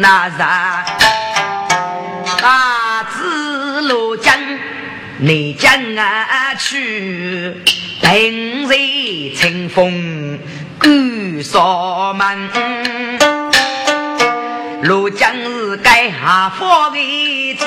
那啥，大子罗江。你将啊去，平日清风赶扫门，罗江是该下方的子，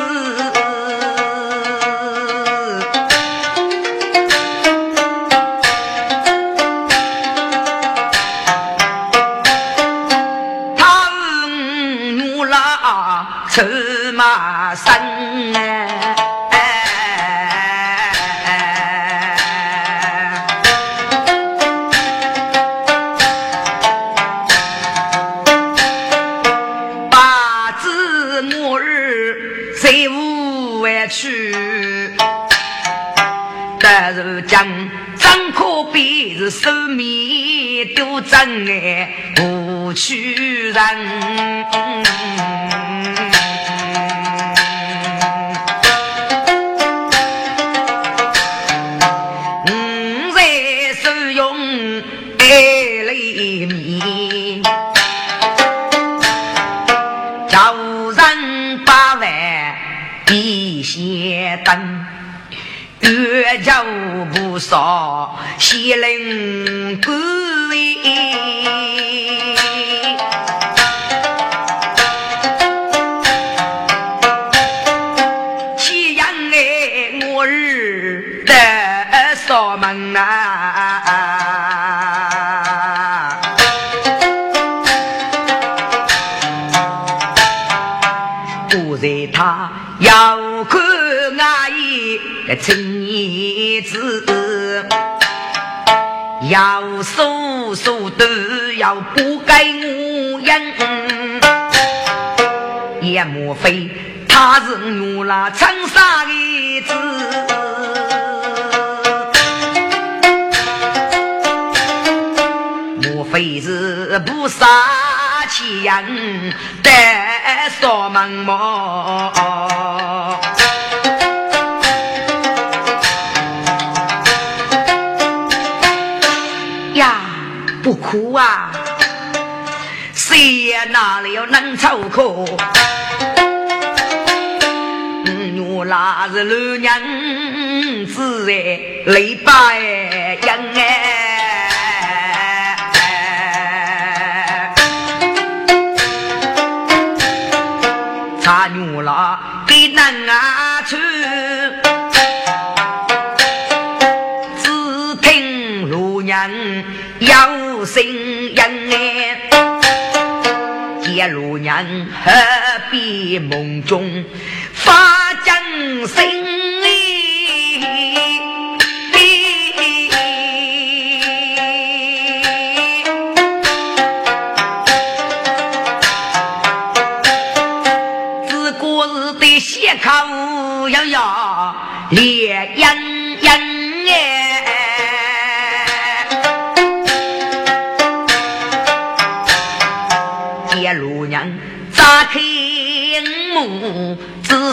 将张可比是手面都真爱不屈人，五在手用爱里面，叫人把饭必先等。月叫不少，西陵鬼。要说说都要不给我应，也莫非他是我那长沙的子？莫非是不杀气人的扫门苦啊！谁哪里有能凑可？我那是老娘子哎，累把哎何必梦中发真声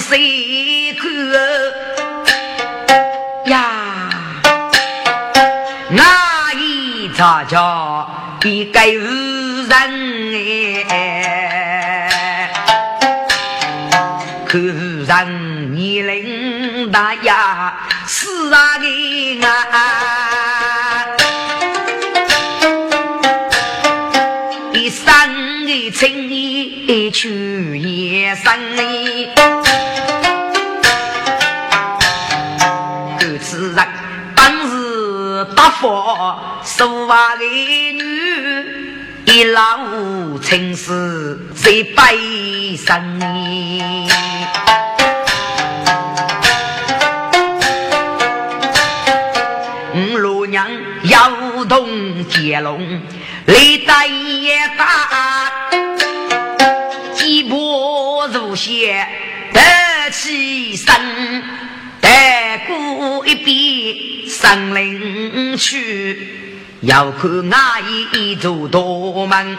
谁看？呀，那一查叫一个人哎，看人年龄大呀，死啊的啊。一生的情义去也生意，佛手挖的女，一老情死在悲伤里。五路娘摇动接龙，雷大也大，几波如血得起身，再过一边上林去，要看阿姨做大门。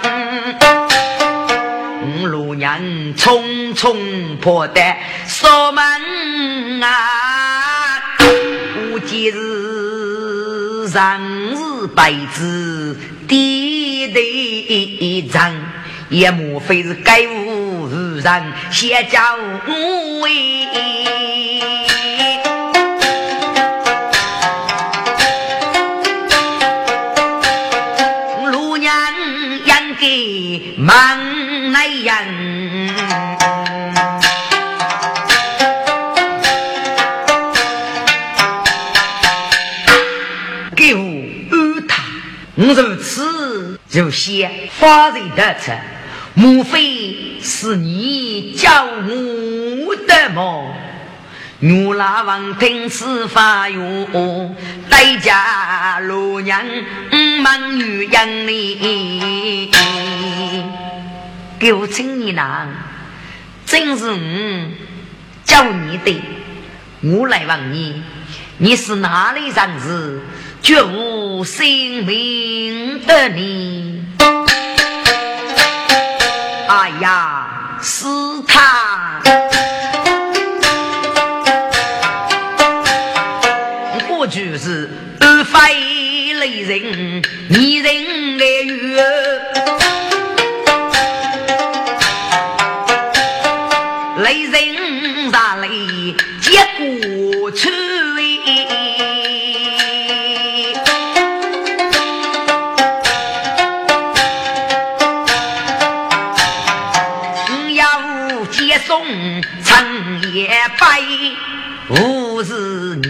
五路娘匆匆破的锁门啊，我今日上日白纸低头一张，也莫非是该无人先叫我为。我如此如先发人得策，莫非是你教我的吗？牛拉王听此发哟，代价罗娘忙女养你，给我请你郎，真是我教你的。我来问你，你是哪里人士？绝无姓名的你。哎呀，是他。我就是二非雷人，你人来约，雷人咋来接过去？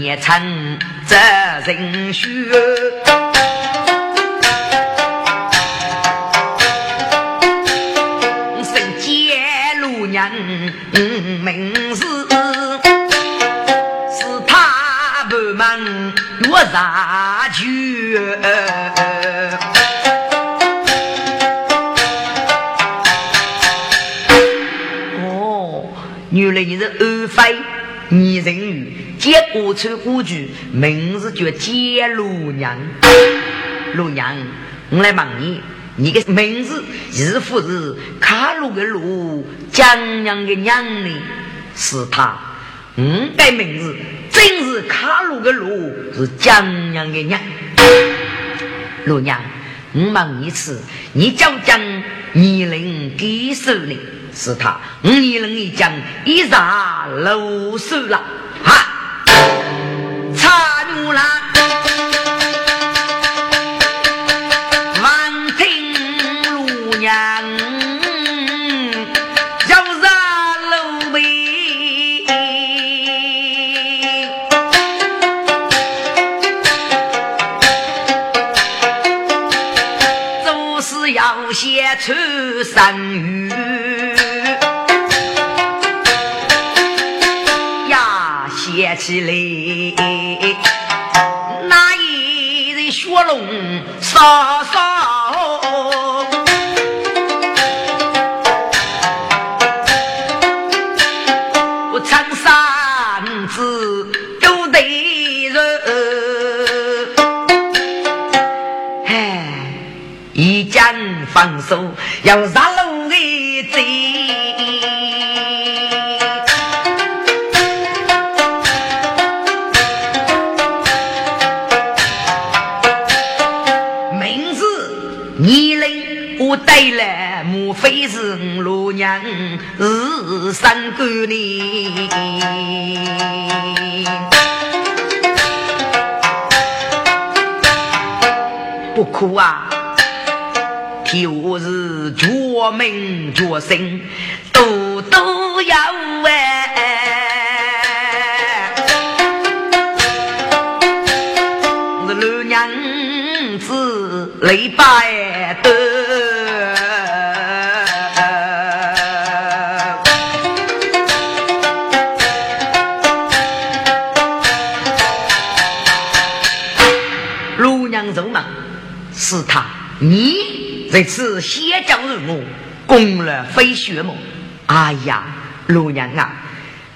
年成。责人学，身见路娘名字，是他不忙我杀去。哦，原来你是二妃，你人鱼。接过村古剧，名字叫接路娘。路娘，我来问你，你的名字是不是卡路的路，江娘的娘呢？是他，嗯，的名字真是卡路的路，是江娘的娘。路娘，我问一次，你叫江你能给手呢？是他，我你能一讲一杀露手了，哈。差牛郎，望听路娘要杀路尾，做事要先出生语。起来，大嫂，我长三子都得人，哎，一将放手要杀带来莫非是罗娘是三姑呢？不哭啊！替我是绝命绝生，都都要哎！是罗娘子泪拜的。你这次先教人物，攻了飞雪梦。哎呀，老娘啊，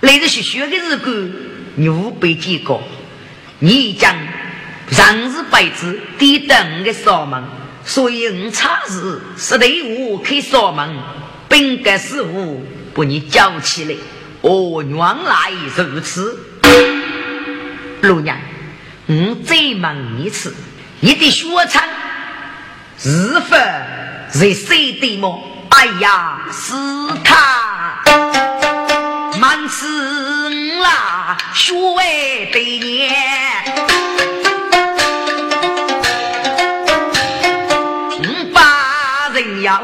来这学学的日子，你五百几个，你将上日白子低等的扫门，所以我差事是队伍开扫门，本该是我把你叫起来。哦，原来如此，陆娘，我再问一次，你的学唱是否在谁的么？哎呀，是他，满是啦，学为百年，把人要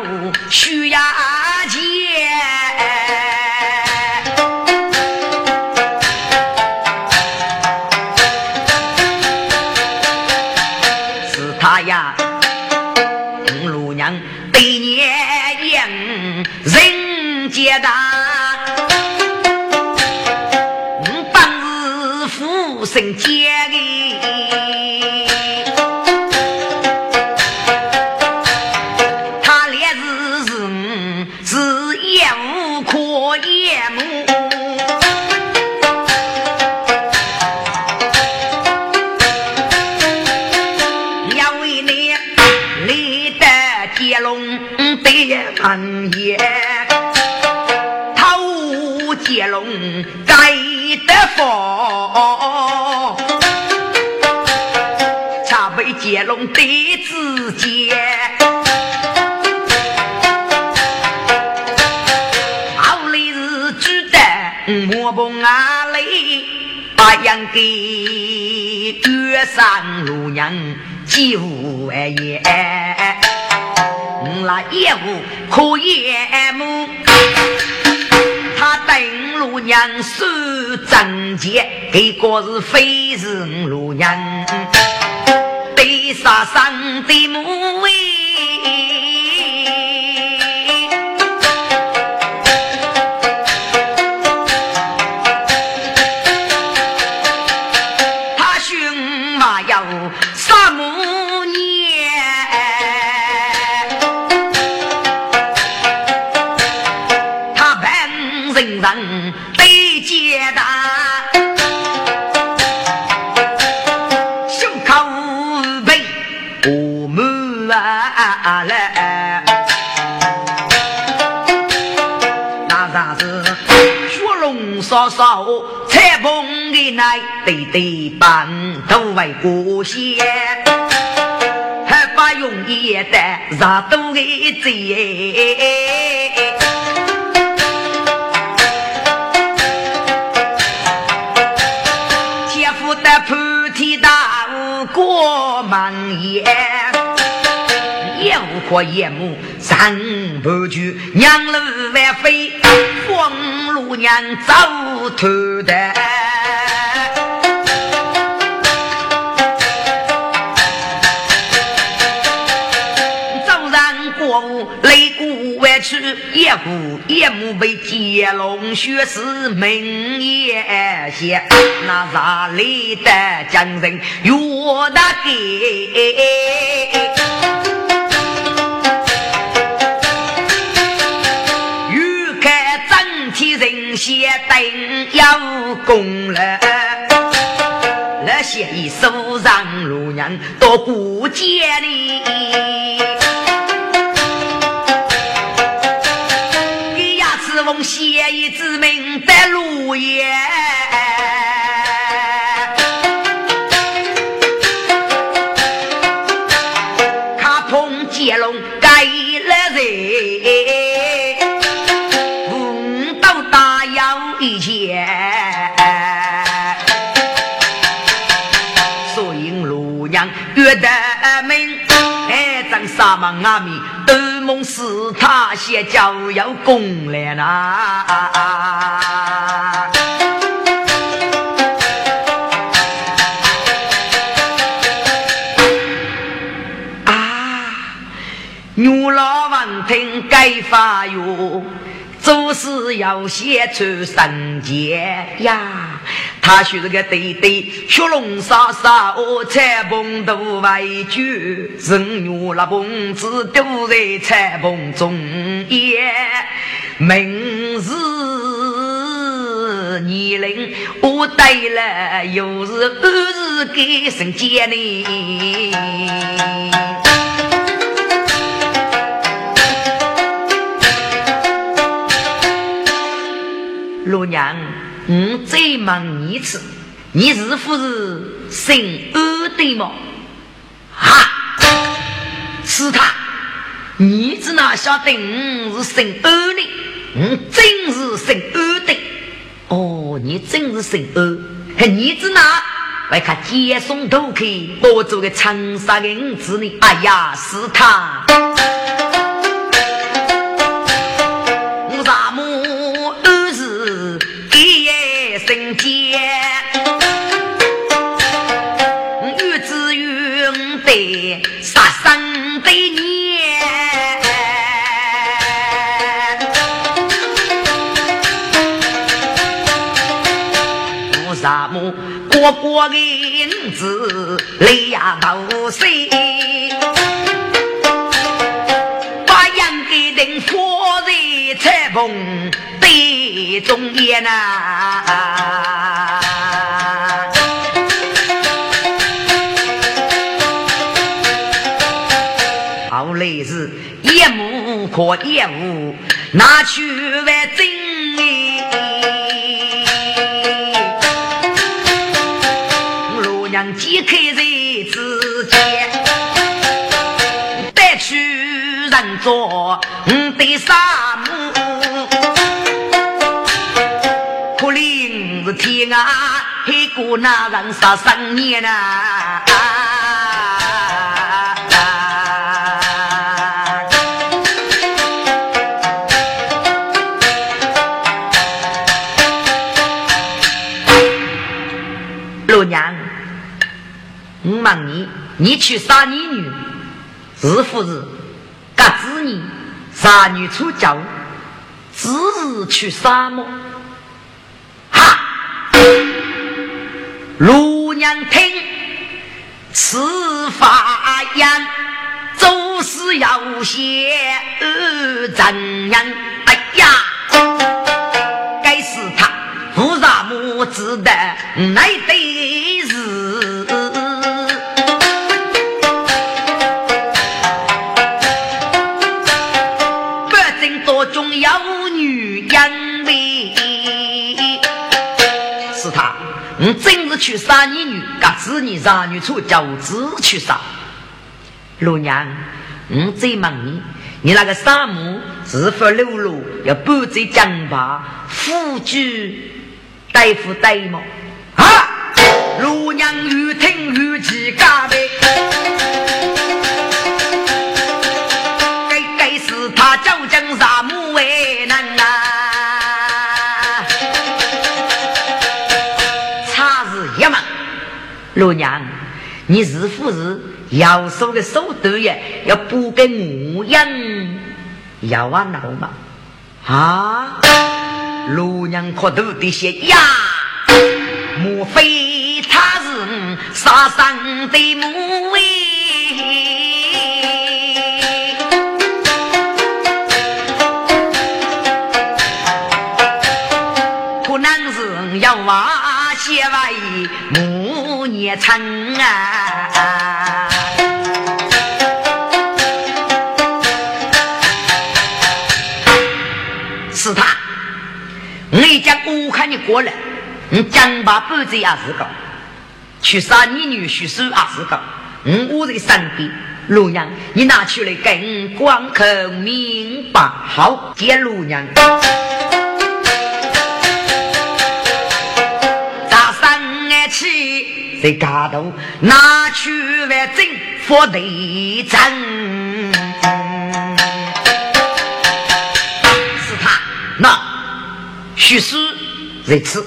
需要。养给月上路娘几无言，那业务可言么？他等路娘收贞节，给个是非是路娘对杀生的母为。对对半都为过先，还不容易的啥都给贼。姐夫的菩提大悟过满眼，也无可言目三不句，娘路万飞。黄路娘走头的，一呼一目被接龙血丝门眼线，那啥里的将人越大给。先等要功了，那些一手让路人多顾见你，一字名的路爷，卡通接龙改了人。岳德明，哎，张沙门阿弥，是他先教有功来呐。啊，牛老王听该发哟。做事要先出圣洁呀！他是个对对，血龙沙沙，我彩棚都外久，人肉那棚子都在彩棚中央。明日年龄，我对了又是二是给生结呢。老娘，我再问你一次，你是不是姓欧的吗？哈，是他，你只哪晓得我是姓欧的？我真是姓欧的。哦，你真是姓二，你只哪来看接送头客，我做个长沙的儿子呢？哎呀，是他。我国的银子两头塞，把杨给定放在彩棚的中间呐。后来是一目可一无，拿去为真。解开在之间，带去人做五对三母，可怜是天啊，黑过那人杀生年呐！你，你去杀你女，是不是？嘎子女杀女出家，只是去杀么？哈！陆娘听此发言，做事要写怎样？哎呀，该是他菩萨母子的来对你真是去杀你女，嘎子你杀女出叫子去杀。老娘，我再问你，你那个杀母是否流露要不在江坝，夫居大夫大吗？啊！老娘越听越气嘎呗，老娘，你是不是要说个手段呀？要补给我养，要啊闹嘛？啊！老娘可头的些呀？莫非他是杀生的母哎？可能是要挖些外成啊！是他，我将武汉你过来，你将把布子也是个，去杀你女婿是也是个，我在身边，陆娘，你拿出来跟光口明白，好见陆娘。在家头拿去万真佛内真，是他那许是在此，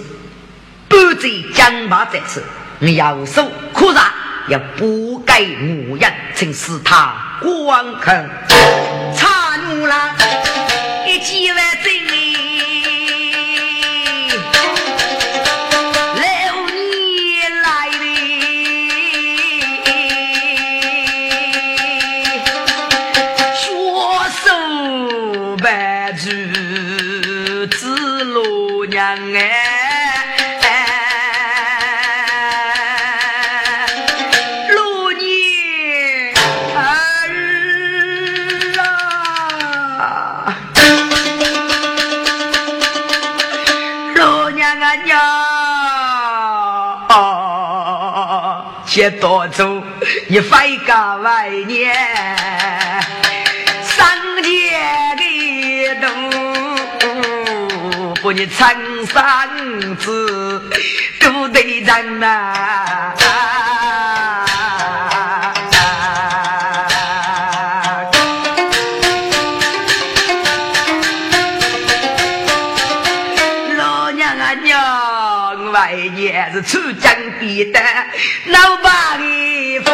不在江马在此，你要手可然要不改模样，曾是他光看差怒了，一记万真。接多走，你非个外年，上街的路，不你长三子都得人呐。也是出江边的老八的房，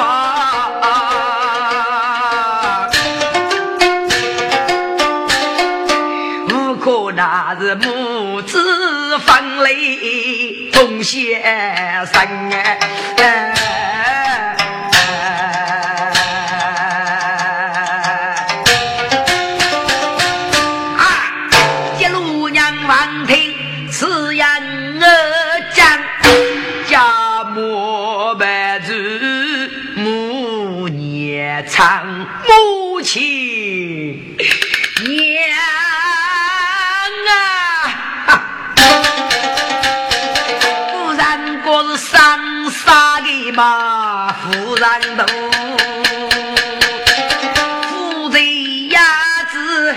无可那是母子分离同先生母嘛，夫人都夫人呀子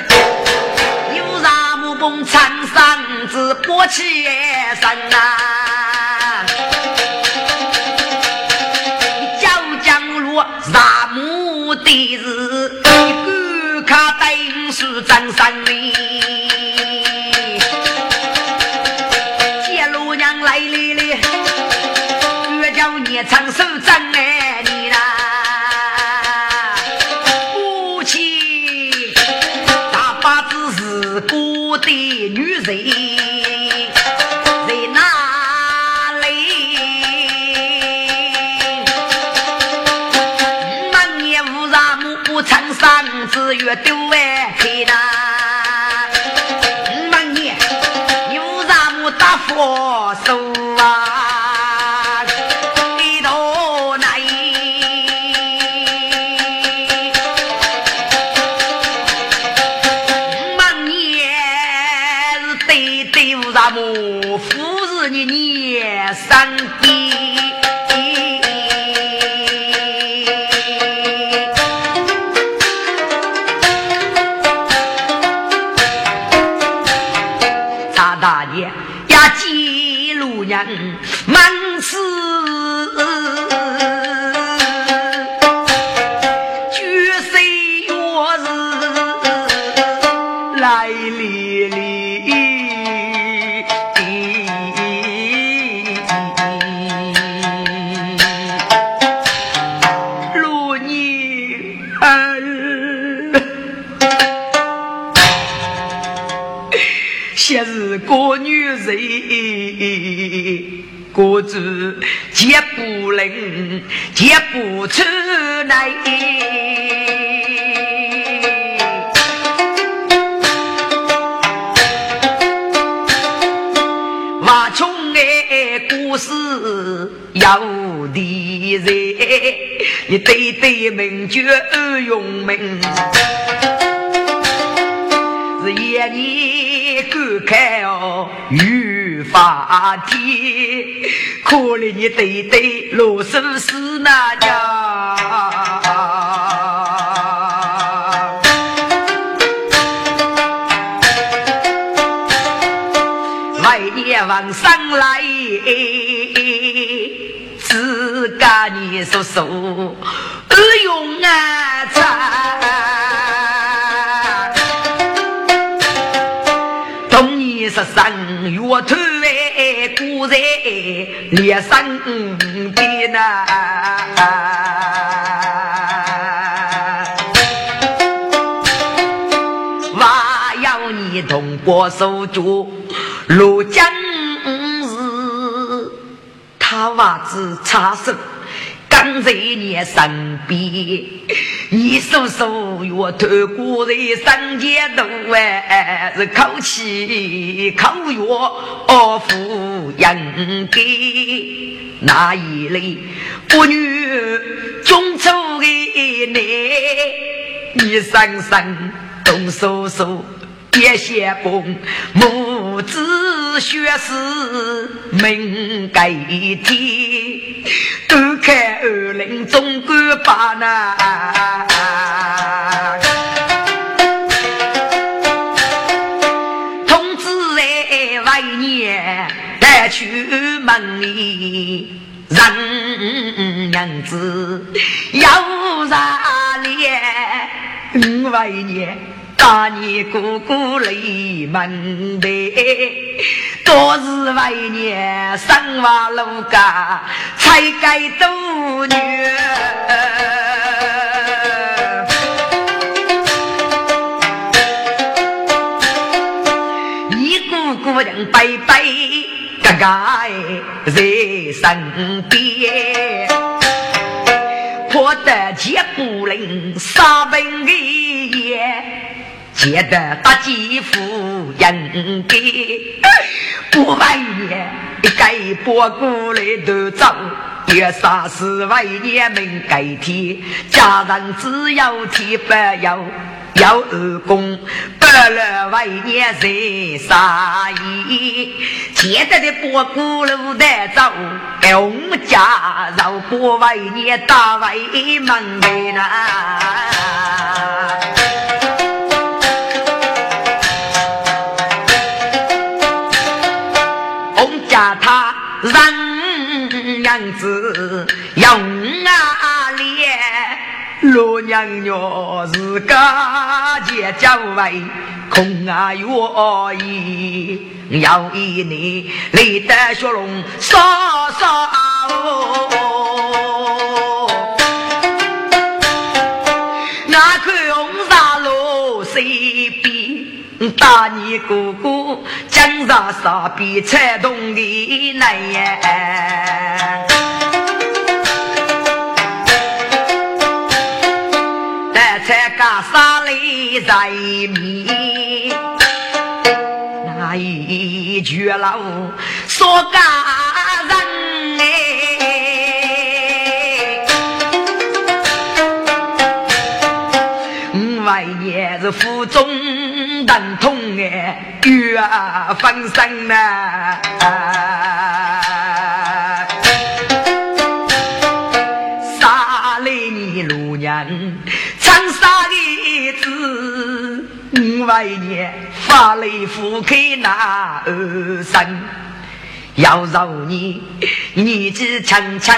有啥木崩长生子过起生啊，叫江路啥木的日。是张三里，女人。子越丢哎，嘿呐！人。国主绝不能，绝不出来。挖穷哎，故事有的人，你对对名绝用名，是夜你观看哦。法天，可怜你对对罗生死那呀！来年往上来，自家你说说，用啊茶。十三月头，果然连生的呐，我要你同过手足，如今日他娃子插手。在你身边，你叔叔我透过在三界路哎，是口气口药哦，富人给那一类？妇女中出的你，你生生动叔叔别写崩，母子学识命改天，都看二林总管把那。通知在外年带出门里，人娘子要啥脸？外年。大年哥哥来门的，多是为年生娃路家，才该多女。你姑姑人拜拜，哥哥在身边，破得结不灵，杀本的也。见得大姐夫应该不为年，一改拨过来都走，也啥是为年命改天，家人只有天不要，要二公不了为年谁杀意？见得的拨过路带走，我们家绕过为年大为门的呐。脸，老娘娘是个结交为空啊愿意，要一年累得雪龙烧烧那看红纱罗谁比？大你哥哥，江上沙边才动的来呀！沙里在面，那一句老说干人哎，外也是府中。疼痛哎，月分身呐！为你发来福开那二生，要饶你年纪轻轻，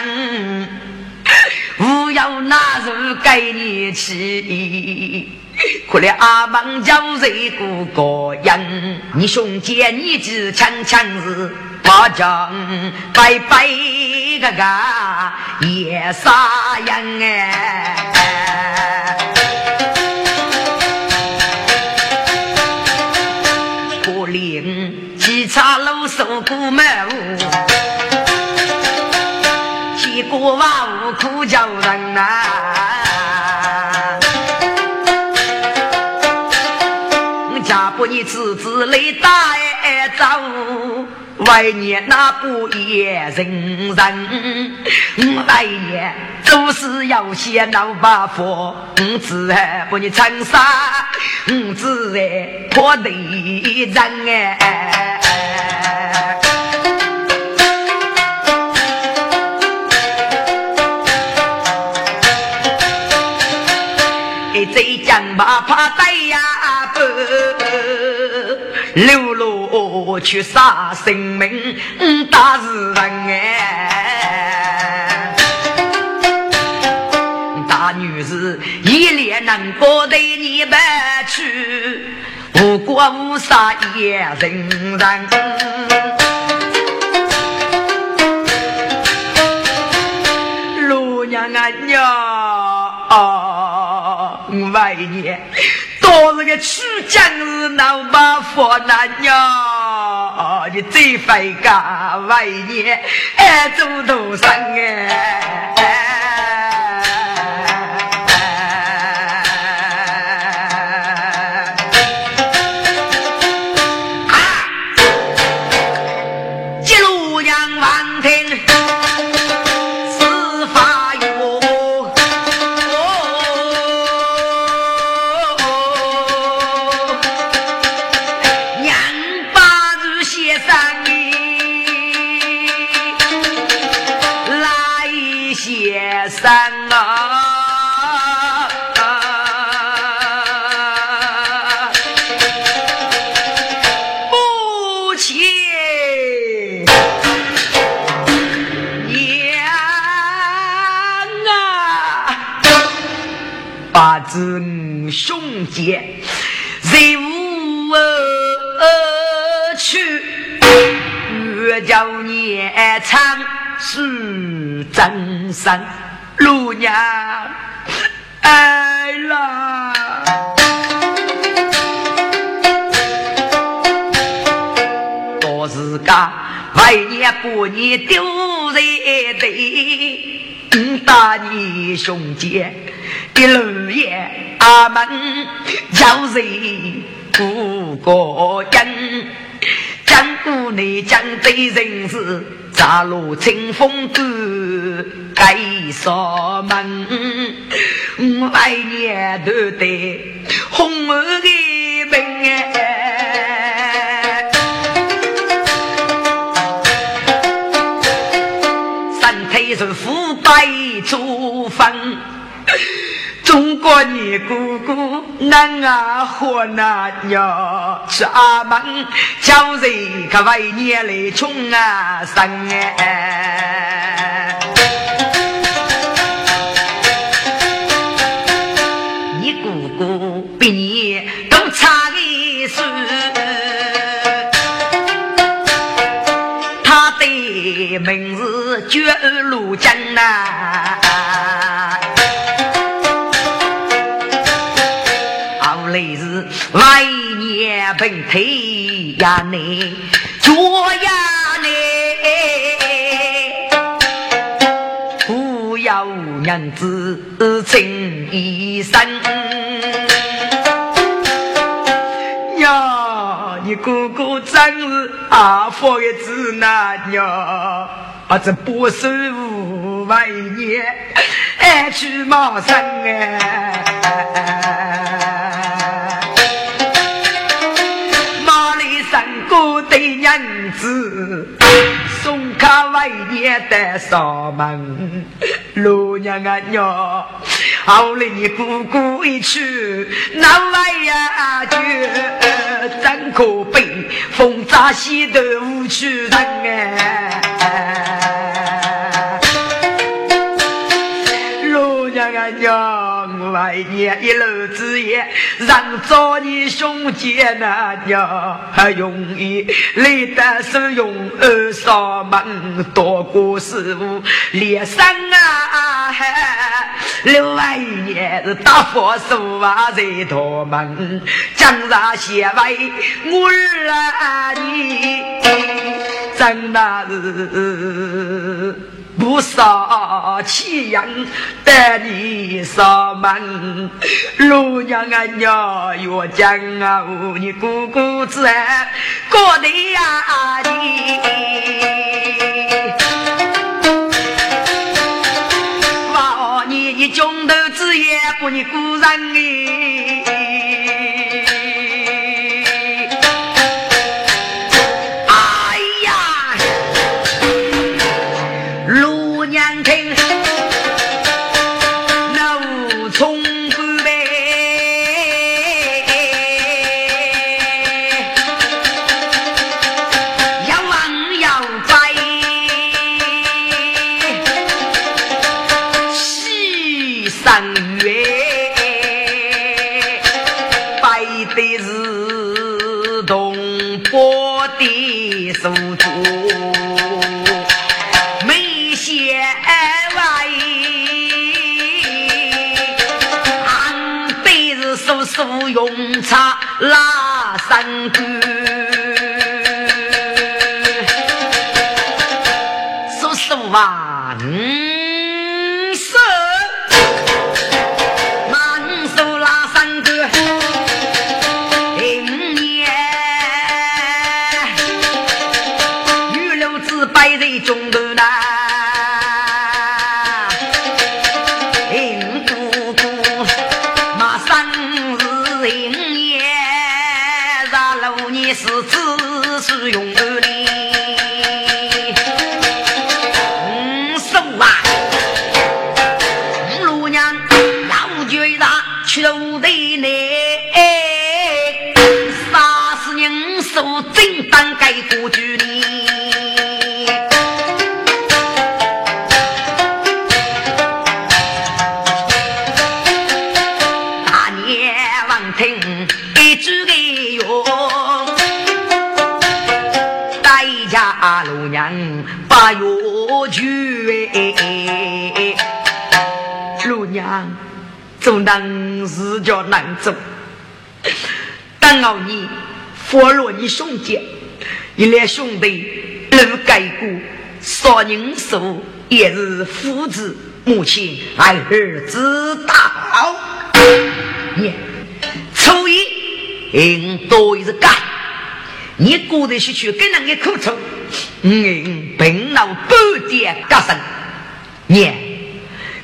不要拿肉给你吃。可怜阿门叫谁过个人？你兄姐你只强强是把将拜拜个个也杀人哎！受过满结果万无苦叫人呐。你侄子来打挨走，外年那不也人人？为年做事要些老把佛，我只爱不你长沙，我只爱破地人哎。嘴讲吧，怕带呀不。流落去杀生命，大是人哎！大女士一脸难过对你们去，无过无杀也人人。老娘俺娘，外年。到是个曲江是老马佛男娘，你最反感为年爱做多生哎。真生，路娘爱啦。多是个为年过年丢人的。大你兄弟的路也，阿门叫人不过人，江湖内讲对人事，扎路清风歌该锁门，百年都得红儿的门哎，三腿是富。白祖坟，中国你姑姑男啊和男呀，是阿门叫人可为年来穷啊生哎，你姑姑比你都差一岁，他的名字绝路江。呐，年本腿呀你脚呀你，不要娘子情一生。呀，你哥哥真是阿佛的子男呀，啊这不是无。万年爱去马生哎，娘子，送卡万年的上门，老娘啊娘，后来你姑姑一去，那玩呀就真可悲，风扎西头无趣人哎。娘外年一路之夜，让找你兄弟那娘还容易，累得是用二少门多过师傅连生啊！六外年是大佛手啊在托门，江上写为我儿你，真那是。不杀气阳带你上门，老娘啊娘要讲啊，你姑姑子过得呀你，哇你一中头子也不你姑人哎。把药去哎，老娘做难事叫难做，等到你佛罗你兄弟，一来兄弟能改过，杀人手也是父子母亲爱儿知道，你初一应多一个干。你个人是去跟人家口臭，嗯，病老半点加深，你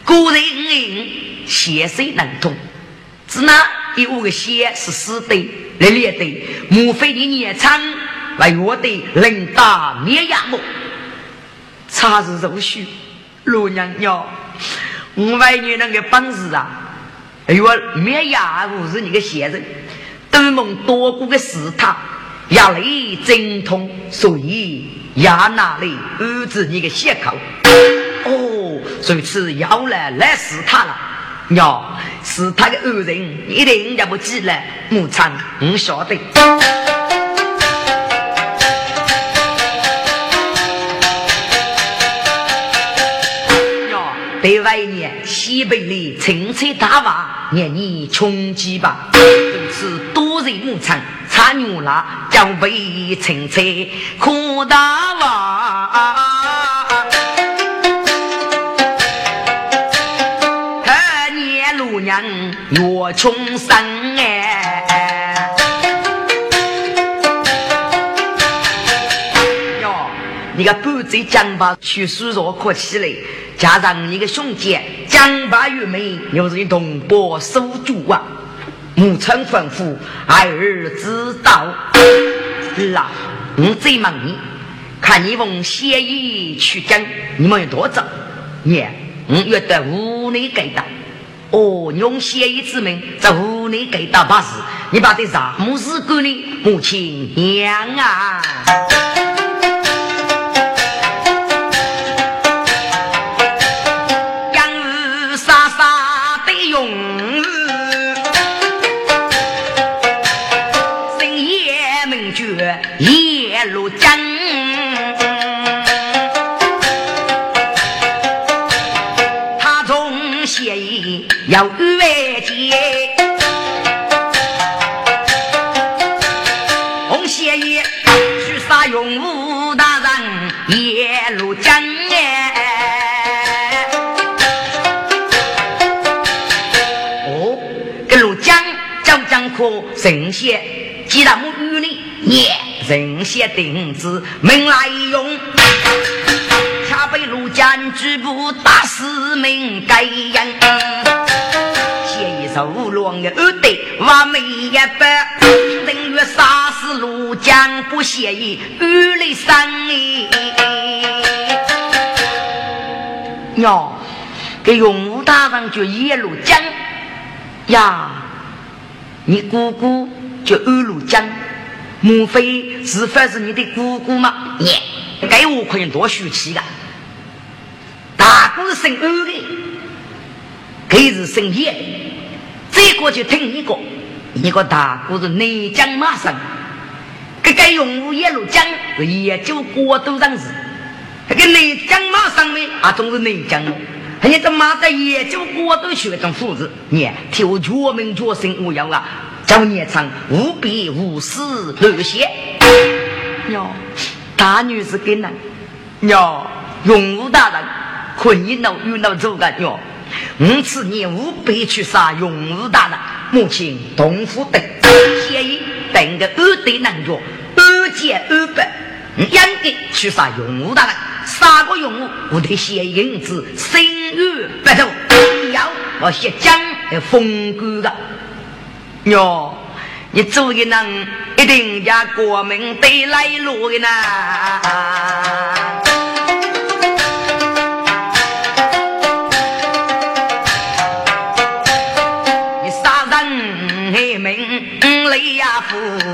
个人嗯血水能通，只那一五个血是死的，来列的，莫非你孽长来我的人打灭牙么？查是如许，罗娘娘，我为你那个本事啊，哎呦，灭牙不是你个闲人，多蒙多过个死他。压力精通，所以压那里安置你的血口。哦，这次要来来试他了。哟，是他的恶人，一定要不记了。母亲，我晓得。对外呢，西北里青菜大娃，念你穷极吧。这次多人牧场。他牛拉叫背青菜，苦大娃，他年路娘越穷生你个狗贼江巴去苏州可起来，加上你个兄弟江巴玉梅，又是同胞收主啊。母亲吩咐，孩儿知道。儿啊，我再问你，看你奉协议取经，你们有多早？你，我约得屋内给到。哦，用协议之名在屋内给到把事，你把这啥么事管呢？母亲娘啊！要与外结，红协议去杀永武大人叶如江哎。哦，跟如江江江可神仙，既然母与你念神仙定子门来用。恰被陆江举步打死命该人，写一首乱的二代完美一般，等于杀死陆江不写意，雨雷山哟，给永武大人叫叶陆江呀，你姑姑就二陆江，莫非是否是你的姑姑吗？耶给我可以多输气的。大哥是姓欧的，他是生一的，这个就听一个，一个大哥是内江马生，这个用户一路讲是研究过都上事，这个内江马生呢？啊，总是内江，你这马在研究过都学种素质，你替我全民全身无恙啊，叫你唱无比无私热血，哟，大女子给人，哟，用武大人。困一闹又闹走个哟，五次年五百去杀勇武大人，母亲同父等，协议等个二对男角，二姐二百，应该去杀勇武大人，杀个勇武，我得写银子，生于白头，要我写将来风光的哟，你做的人一定要国民得来路的呢。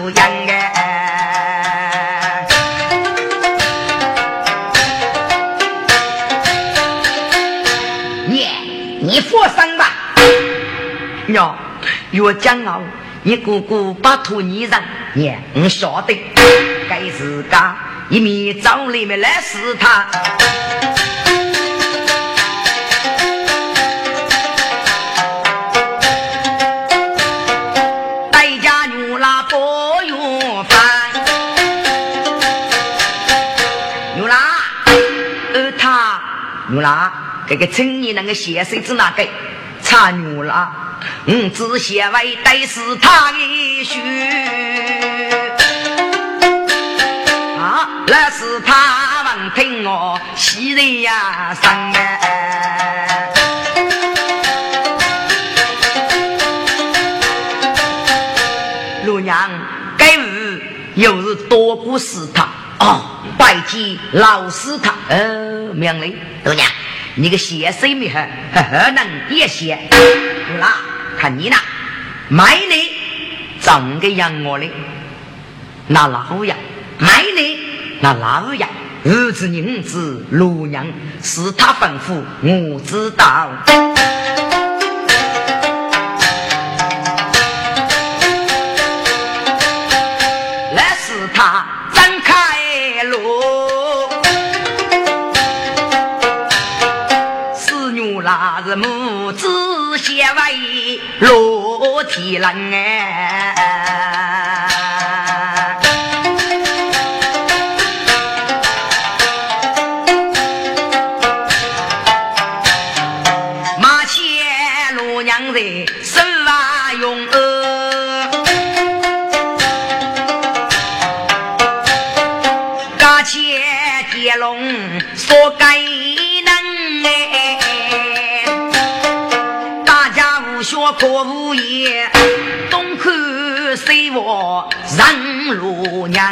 夫人哎，你放心吧，娘，越讲哦，你姑姑不托你人，你我晓得，该自家一面找里面来试他。这个青年那个写谁子哪个？差牛拉，嗯，只写为带是他的血。那是他们听我喜人呀生哎，陆娘，该日又是多过死他哦，拜见老师他呃，命令陆娘，你个先生没好何能也先？那看你那买你怎个养我嘞？那老呀，买你。那老爷，儿子女子陆娘是他吩咐，我知道。落天人哎。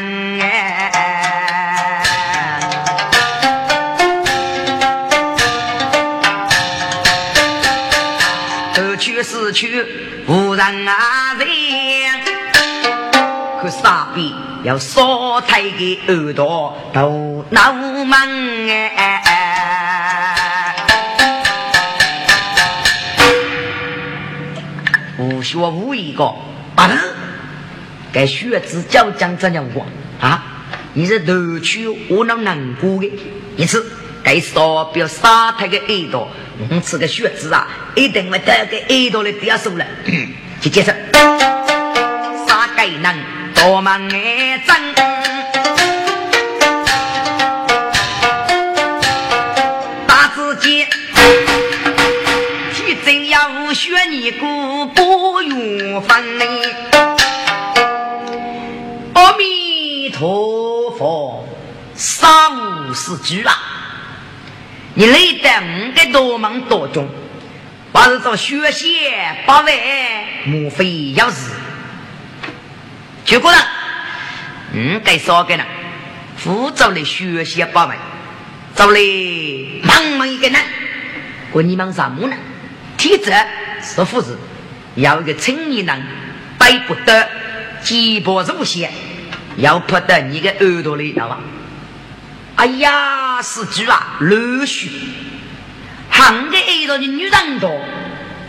娘哎，东去西去无人啊人。可傻逼要烧他的耳朵都闹门哎！无学无一个啊！该学子教讲这样话啊！你是头去我能难过的，一次该烧不要杀他的耳朵。我这个学子啊，一定会带个耳朵来掉手了。去解释，杀该能。我们爱争，大自己提真要学你姑不用分五四句啊！你累得五个多忙多中，把这做学习八万，莫非要死？结果呢？嗯，该少个呢？辅助的学习八门，找来忙忙一个人，管你忙什么呢？体质是护士，要一个青年人背不得，肩膊入线，要扑得你的耳朵里，知道吧？哎呀，是句啊，流血，横个耳朵的女人多，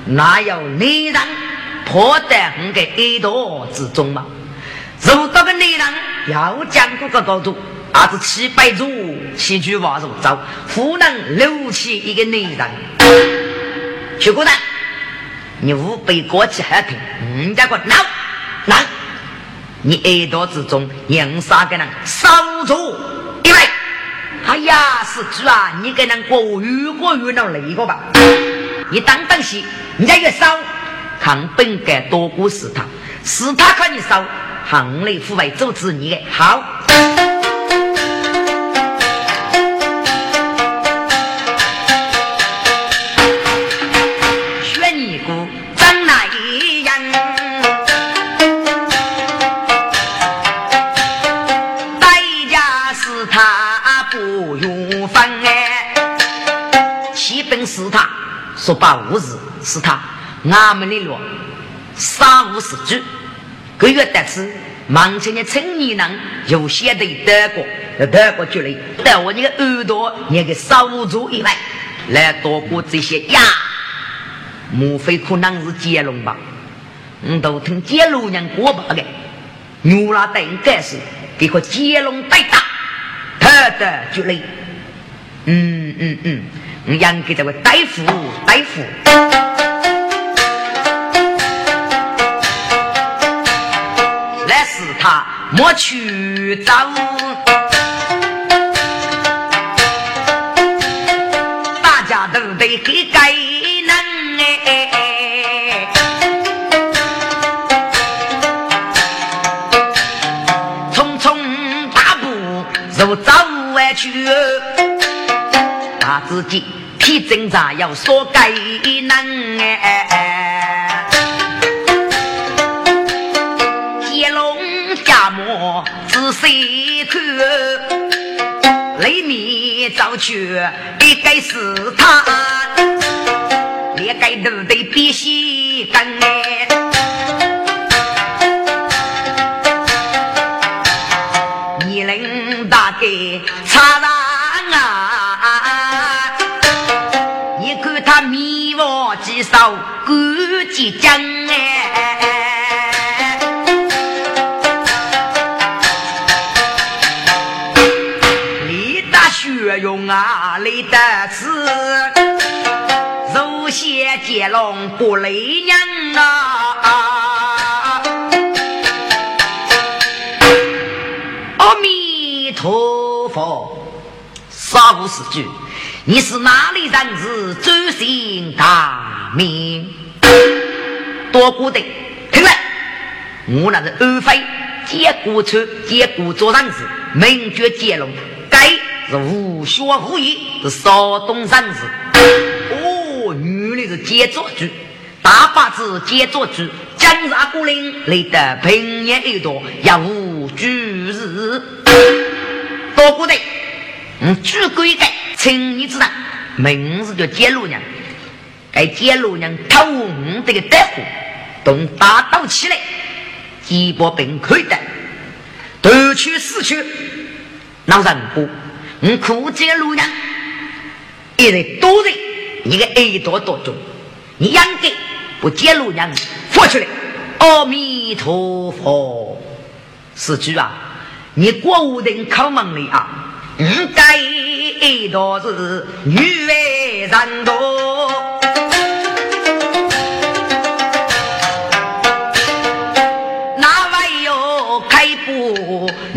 哪有男人破得横个耳朵之中吗？如到个男人要讲这个高度，还是七百足，七句话如走，不能留起一个男人。去过呢，你五百过去还听，人家个闹闹，你耳朵之中硬杀个人守住，因为，哎呀，是主啊，你给人过如果遇到那个吧？你当当心，人家越烧，看本该多过死他，死他看你烧。行内父为做子女的好，说把物事是他，俺们的路三五十句。个月得知，忙前的青年人有些的德国，德国就来带我那个耳朵，那个守住以外，来躲过这些呀。莫非可能是接龙吧？我都听接龙人过把的，牛拉等该是给个接龙带大，得就累。嗯嗯嗯，我养给这位大夫，大夫，来是他莫去找，大家都得给该能哎，匆匆大步就走外去。自己皮挣扎要说该难哎，接龙加磨仔细看，里面找去一该是他，连该都得必须干哎，古籍讲哎，立大学用啊，立得字，肉血接龙不累人啊！阿弥陀佛，杀无死句。你是哪里人子？周姓大名，多古的，听来，我那是安徽接古村接古做人子，名绝接龙，该是无学无艺，是少东人子。哦，原来是接作主，大把子接作主，江山古岭来得平年一多，也无主日，多古的，嗯，举规格。请你知道，名字叫接路娘。该接路娘偷五这个大户，动大刀起来，几把兵可以的，夺取死去。老人不，你苦接路娘，一人多人，一个耳朵多重，你养给不接路娘，放出来。阿弥陀佛，四句啊，你国务人考门里啊。应该都是女为人多，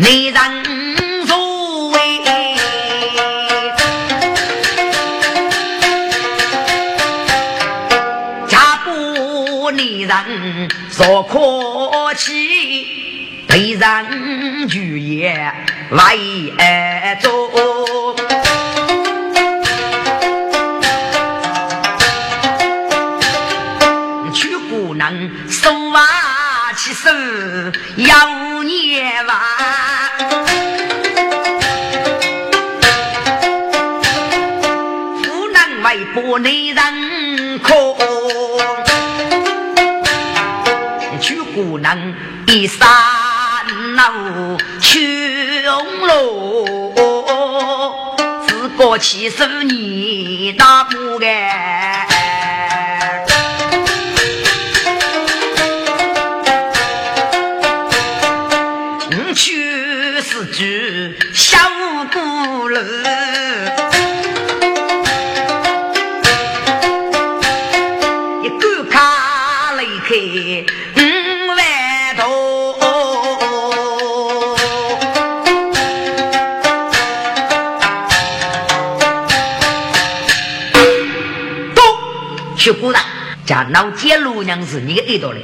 为人所为？家不女人所可欺。为人举业为做，娶姑娘手挽起手要年娃，你人可，娶姑娘一生。老穷喽，自个七十年大不干，去鼓掌，讲老姐路娘是你的耳朵嘞，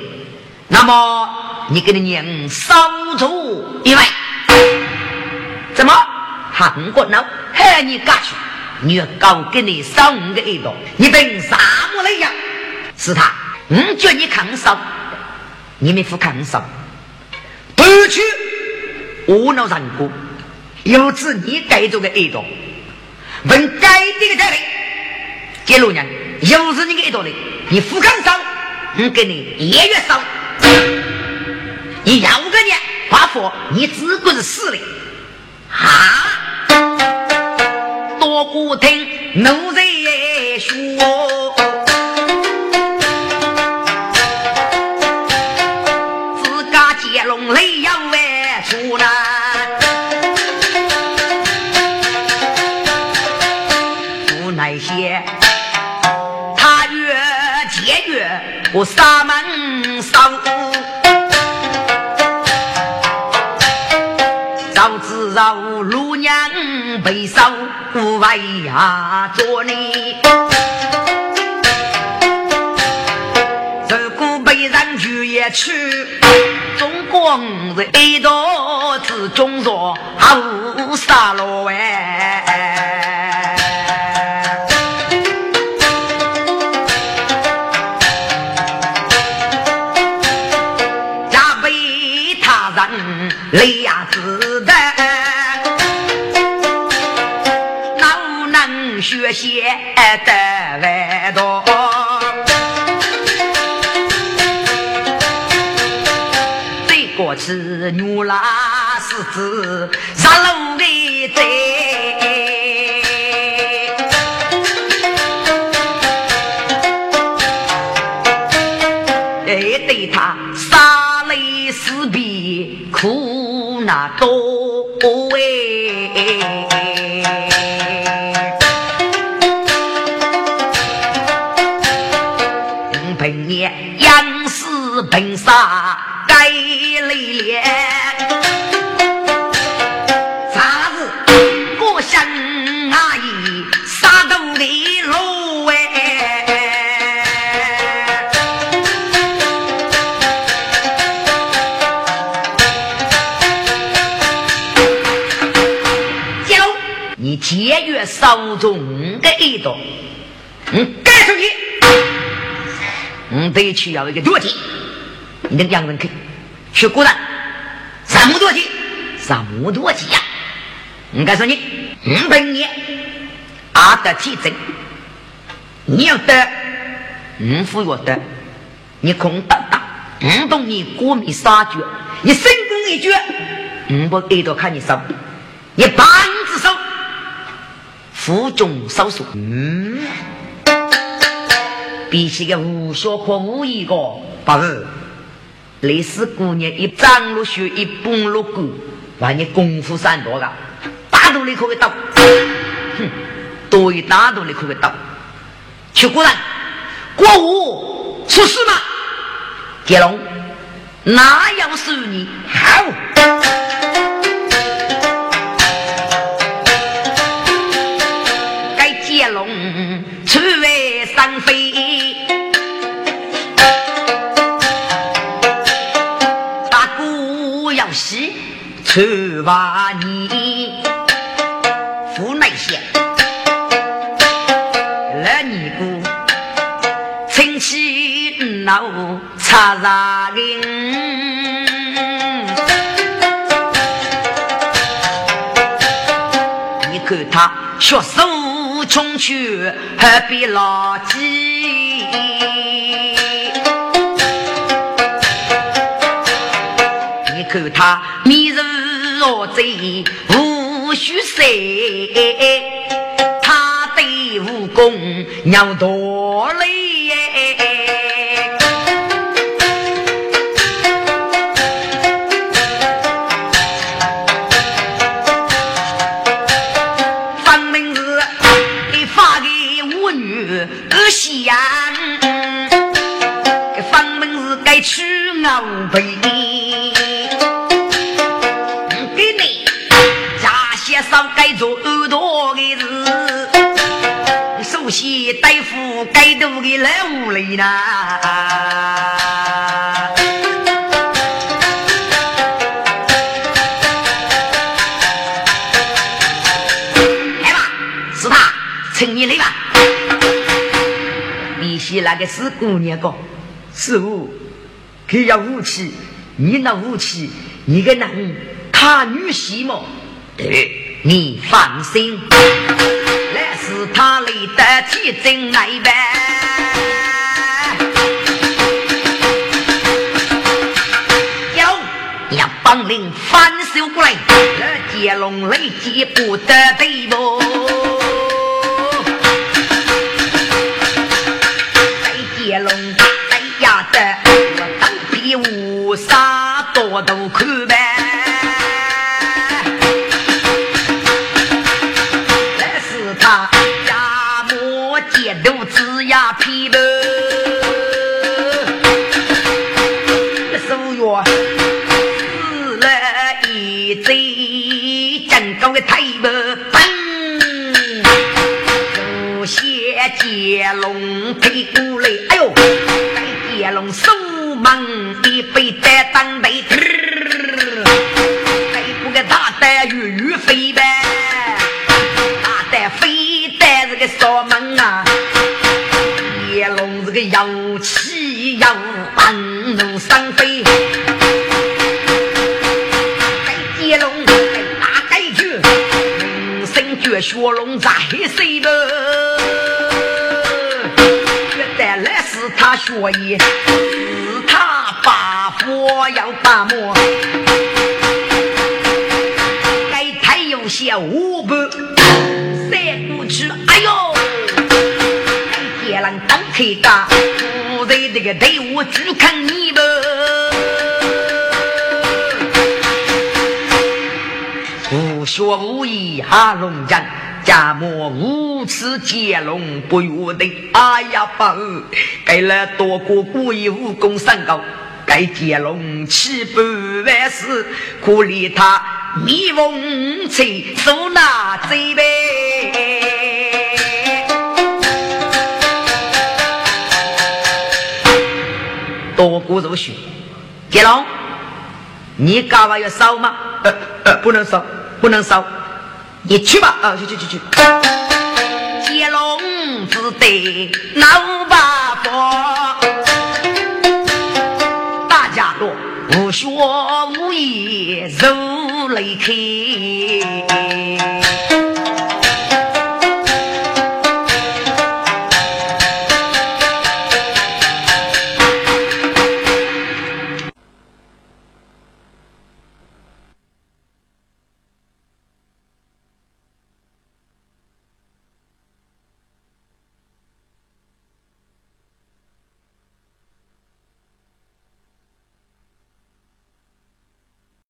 那么你给你娘少出一万，怎么韩国佬喊你干去？你要搞给你少五个耳朵，你凭啥么来呀？是他，我叫你抗少，你们不抗少，不去无脑人过，由此你盖住个耳朵，问该这个这里，接路娘。又是你个一朵的，你富康少，我给你一月少，你要个呢？发福，你只管是死的啊！多古听奴才说，自家接龙雷我沙门烧，早知道路娘被烧，为呀做你。如果被人拒也去，中国是一道之中弱，无杀戮哎。学习得外多？最过去牛拉狮子上路的在，哎，对他杀雷死比苦。那多氏平杀该历练。节约手中的一朵，嗯，赶出去，嗯，得去要一个多钱，你那个洋人去，去古人，什么多钱？什么多钱呀？我告诉你，五百年，阿德体证，你要得，五副要得，你空荡荡，五懂你过米杀绝，你神功一绝，五不给多看你手，你半只手。腹中收缩，嗯，比起个无学可无一个，不是。历史姑娘一张罗血，一蹦罗骨，把你功夫散多个，大肚里可以刀，哼，多一大肚里可以刀。去古人，国武出事吗？杰龙，哪样是你好？去把你府内县，来尼姑亲戚闹查查令，你看他血手冲去，何必老几？你看他迷人。若贼无须塞，他对武功娘多累。夫该读的来屋里呢。来吧，是他，请你来吧。必须那个是姑娘个，师傅，可要武器，你那武器，你个能他女婿么？对。你放心，是他来的铁证来呗。有要帮领反手过来，那接龙雷接不得对不？再接龙再压的，我当比武杀多都看呗。接龙推过来，哎呦！在接龙手忙一杯在当杯，推过个大蛋鱼鱼飞呗，大蛋飞带这个烧门啊！接龙这个妖气要半路上飞。学龙在谁的？他学艺，是他把佛要把魔，该太有些五步三过去，哎呦！天狼当开打，不在这个队伍去看你们。无学无艺哈龙人，家母无耻接龙不由得。哎呀，爸，给了多过故意武功三高，该接龙七百万死，可怜他迷风吹，手拿贼呗。多过入学，接龙，你干嘛要烧吗？呃呃，不能烧。不能烧，你去吧啊！去去去去。接龙只得老八婆，大家都无学无艺如雷开。